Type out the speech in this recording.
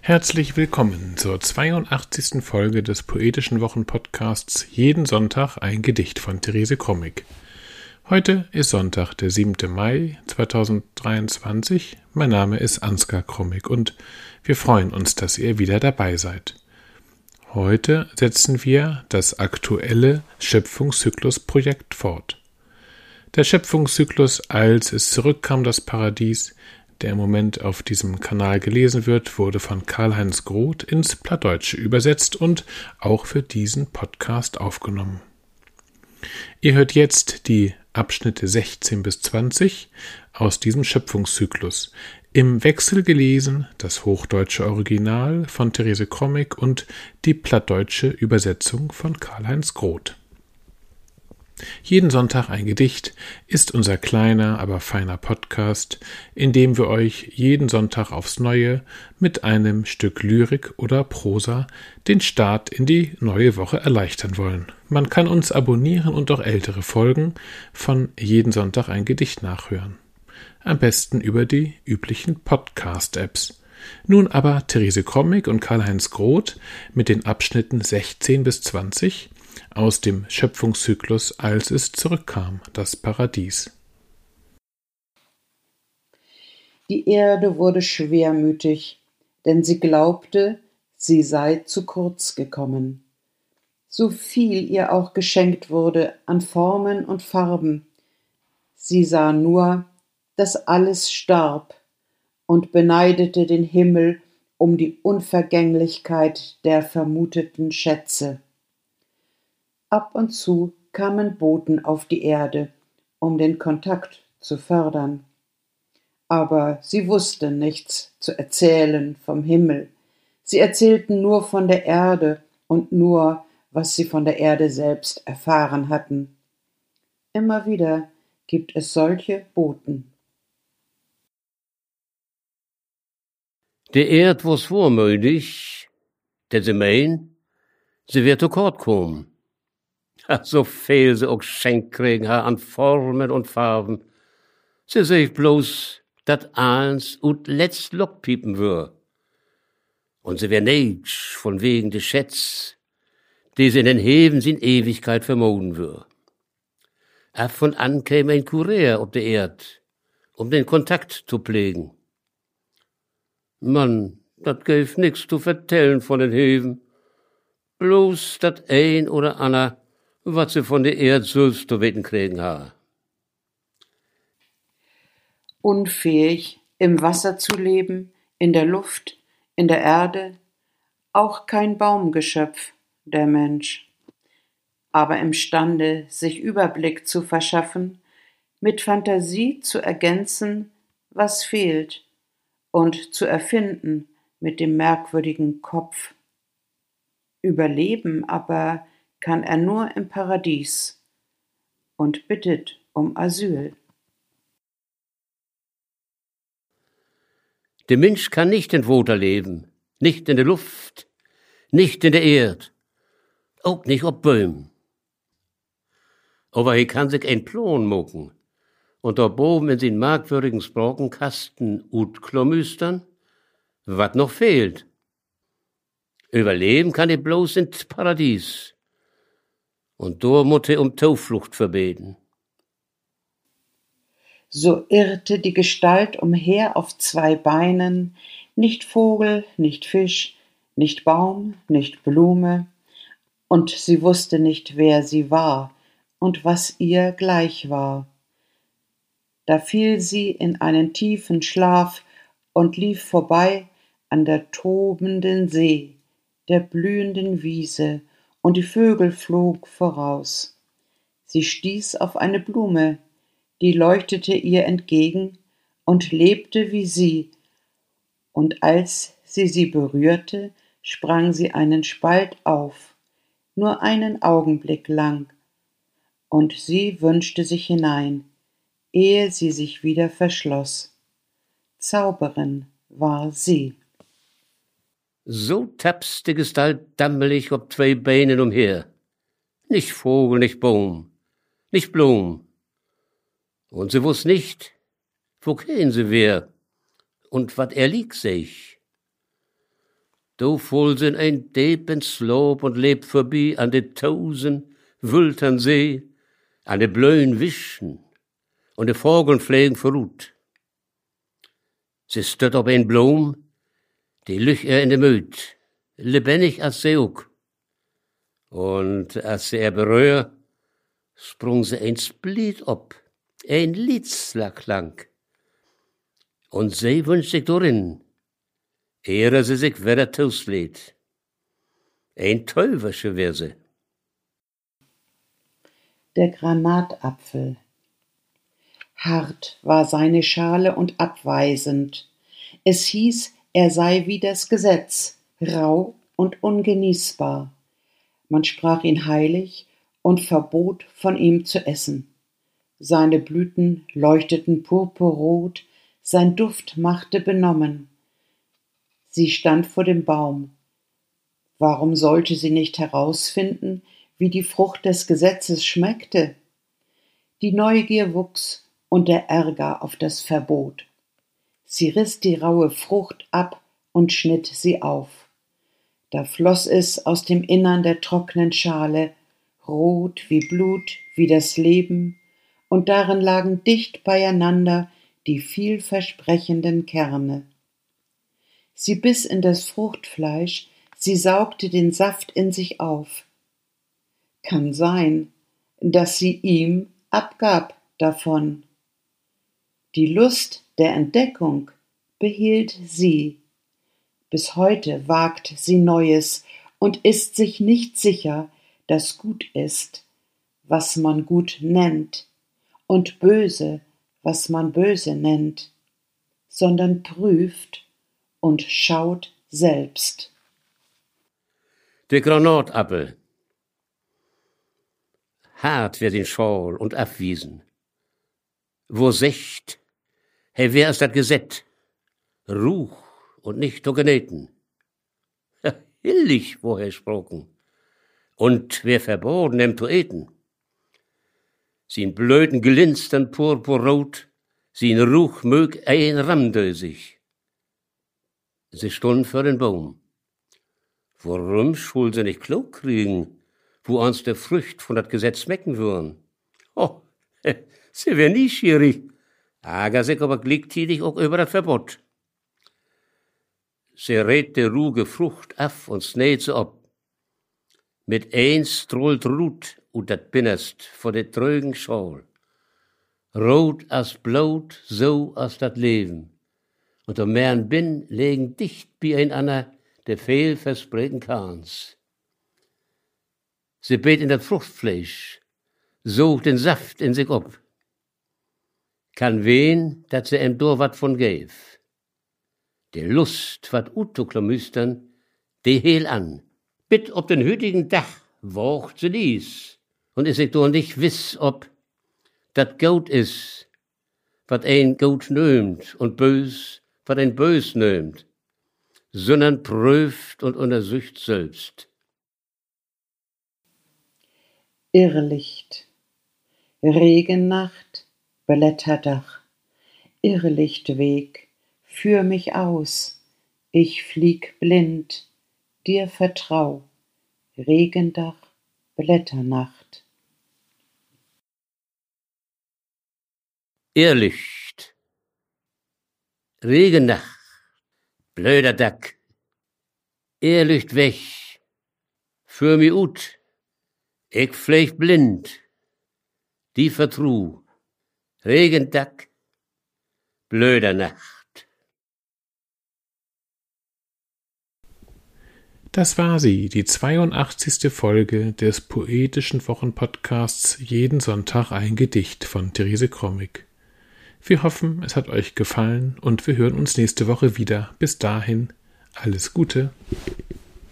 Herzlich willkommen zur 82. Folge des Poetischen Wochenpodcasts Jeden Sonntag ein Gedicht von Therese Krommig. Heute ist Sonntag, der 7. Mai 2023. Mein Name ist Ansgar Krommig und wir freuen uns, dass ihr wieder dabei seid. Heute setzen wir das aktuelle Schöpfungszyklus-Projekt fort. Der Schöpfungszyklus, als es zurückkam, das Paradies, der im Moment auf diesem Kanal gelesen wird, wurde von Karl-Heinz Groth ins Plattdeutsche übersetzt und auch für diesen Podcast aufgenommen. Ihr hört jetzt die Abschnitte 16 bis 20 aus diesem Schöpfungszyklus. Im Wechsel gelesen das hochdeutsche Original von Therese Krommig und die plattdeutsche Übersetzung von Karl-Heinz Groth. Jeden Sonntag ein Gedicht ist unser kleiner, aber feiner Podcast, in dem wir euch jeden Sonntag aufs Neue mit einem Stück Lyrik oder Prosa den Start in die neue Woche erleichtern wollen. Man kann uns abonnieren und auch ältere Folgen von Jeden Sonntag ein Gedicht nachhören. Am besten über die üblichen Podcast-Apps. Nun aber Therese Krommig und Karl-Heinz Groth mit den Abschnitten 16 bis 20 aus dem Schöpfungszyklus, als es zurückkam, das Paradies. Die Erde wurde schwermütig, denn sie glaubte, sie sei zu kurz gekommen. So viel ihr auch geschenkt wurde an Formen und Farben, sie sah nur, dass alles starb und beneidete den Himmel um die Unvergänglichkeit der vermuteten Schätze. Ab und zu kamen Boten auf die Erde, um den Kontakt zu fördern. Aber sie wussten nichts zu erzählen vom Himmel. Sie erzählten nur von der Erde und nur, was sie von der Erde selbst erfahren hatten. Immer wieder gibt es solche Boten. De Erd was voormødig, dat ze meen, ze weer tekort komen so viel sie auch schenkt kriegen an Formen und Farben. Sie sich bloß dat eins und letzt Lockpiepen wür. Und sie wär nicht von wegen des Schätz, die sie in den Heben in Ewigkeit vermoden wür. Ab von an käme ein Kurier ob der Erd, um den Kontakt zu pflegen. Mann, dat gäf nix zu vertellen von den Heven. Bloß dat ein oder ander was sie von der Erde selbst zu weten kriegen ha. Unfähig, im Wasser zu leben, in der Luft, in der Erde, auch kein Baumgeschöpf, der Mensch, aber imstande, sich Überblick zu verschaffen, mit Fantasie zu ergänzen, was fehlt, und zu erfinden mit dem merkwürdigen Kopf. Überleben aber kann er nur im Paradies und bittet um Asyl. Der Mensch kann nicht in Woter leben, nicht in der Luft, nicht in der Erd, auch nicht ob Böhm. Aber er kann sich ein Plon mucken und dort oben in den merkwürdigen Sprochenkasten ut klomüstern, wat noch fehlt. Überleben kann er bloß ins Paradies und da mutte um Tauflucht verbeten. So irrte die Gestalt umher auf zwei Beinen, nicht Vogel, nicht Fisch, nicht Baum, nicht Blume, und sie wusste nicht, wer sie war und was ihr gleich war. Da fiel sie in einen tiefen Schlaf und lief vorbei an der tobenden See, der blühenden Wiese und die Vögel flog voraus. Sie stieß auf eine Blume, die leuchtete ihr entgegen und lebte wie sie, und als sie sie berührte, sprang sie einen Spalt auf, nur einen Augenblick lang, und sie wünschte sich hinein, ehe sie sich wieder verschloss. Zauberin war sie. So tapst die Gestalt dammelig ob zwei Beinen umher. Nicht Vogel, nicht Baum, nicht Blum. Und sie wuss nicht, wo gehen sie wär und wat er liegt sich. Voll sind ein deepen Sloop und lebt vorbei an de tausend Wültern See, an de blöen Wischen und de Vogeln pflegen verruht. Sie stört ob ein Blom, die lüch er in de Müd, lebendig als auch. Und als er berühr, sprung sie ein Split ob, ein Liedler klang. Und sie wünscht sich darin, ehre sie sich wieder lädt. Ein Teufelsche wär sie. Der Granatapfel. Hart war seine Schale und abweisend. Es hieß, er sei wie das Gesetz, rau und ungenießbar. Man sprach ihn heilig und verbot, von ihm zu essen. Seine Blüten leuchteten purpurrot, sein Duft machte benommen. Sie stand vor dem Baum. Warum sollte sie nicht herausfinden, wie die Frucht des Gesetzes schmeckte? Die Neugier wuchs und der Ärger auf das Verbot. Sie riss die raue Frucht ab und schnitt sie auf. Da floss es aus dem Innern der trockenen Schale, rot wie Blut, wie das Leben, und darin lagen dicht beieinander die vielversprechenden Kerne. Sie biss in das Fruchtfleisch, sie saugte den Saft in sich auf. Kann sein, dass sie ihm abgab davon. Die Lust der Entdeckung behielt sie. Bis heute wagt sie Neues und ist sich nicht sicher, dass gut ist, was man gut nennt, und böse, was man böse nennt, sondern prüft, und schaut selbst. Der Granatappel. Hart wird den Schal und abwiesen. Wo secht, he wer ist dat Gesetz? Ruch und nicht Togeneten. Hillig, woher sproken. Und wer verboten em Poeten. Sin blöden glinstern purpurrot, sin Ruch mög ein Ramdösig. Sie stund vor den Baum. Warum schul sie nicht klug kriegen, wo uns der Frücht von dat Gesetz mecken würden? Oh, sie wär nie schierig. Sich aber glicktätig auch über das Verbot. Sie rät de ruge Frucht af und snäht sie ab. Mit eins strollt Rut und dat Binnest vor de trögen Schal. Rot as Blut, so as dat Leben und der Meeren bin legen dicht beieinander der fehl verspreten Kahns. Sie bet in das Fruchtfleisch, sucht den Saft in sich ob. Kann wen, dat sie em Dor wat von gäf. Der Lust wat utuklamüstern, de hehl an. Bitt ob den hütigen Dach wocht sie dies, und is ich doch nicht wiss, ob dat Gout is, wat ein Gout nömt und bös was ein Bös nömt, sondern prüft und untersucht selbst. Irrlicht, Regennacht, Blätterdach, Irrlichtweg, führ mich aus, ich flieg blind, dir vertrau, Regendach, Blätternacht. Irrlicht. Regenach, blöder Dack, lücht weg, für mi ut, ich vielleicht blind, die vertru, Regendack, blöder Nacht. Das war sie, die 82. Folge des poetischen Wochenpodcasts Jeden Sonntag ein Gedicht von Therese Krommig. Wir hoffen, es hat euch gefallen und wir hören uns nächste Woche wieder. Bis dahin, alles Gute.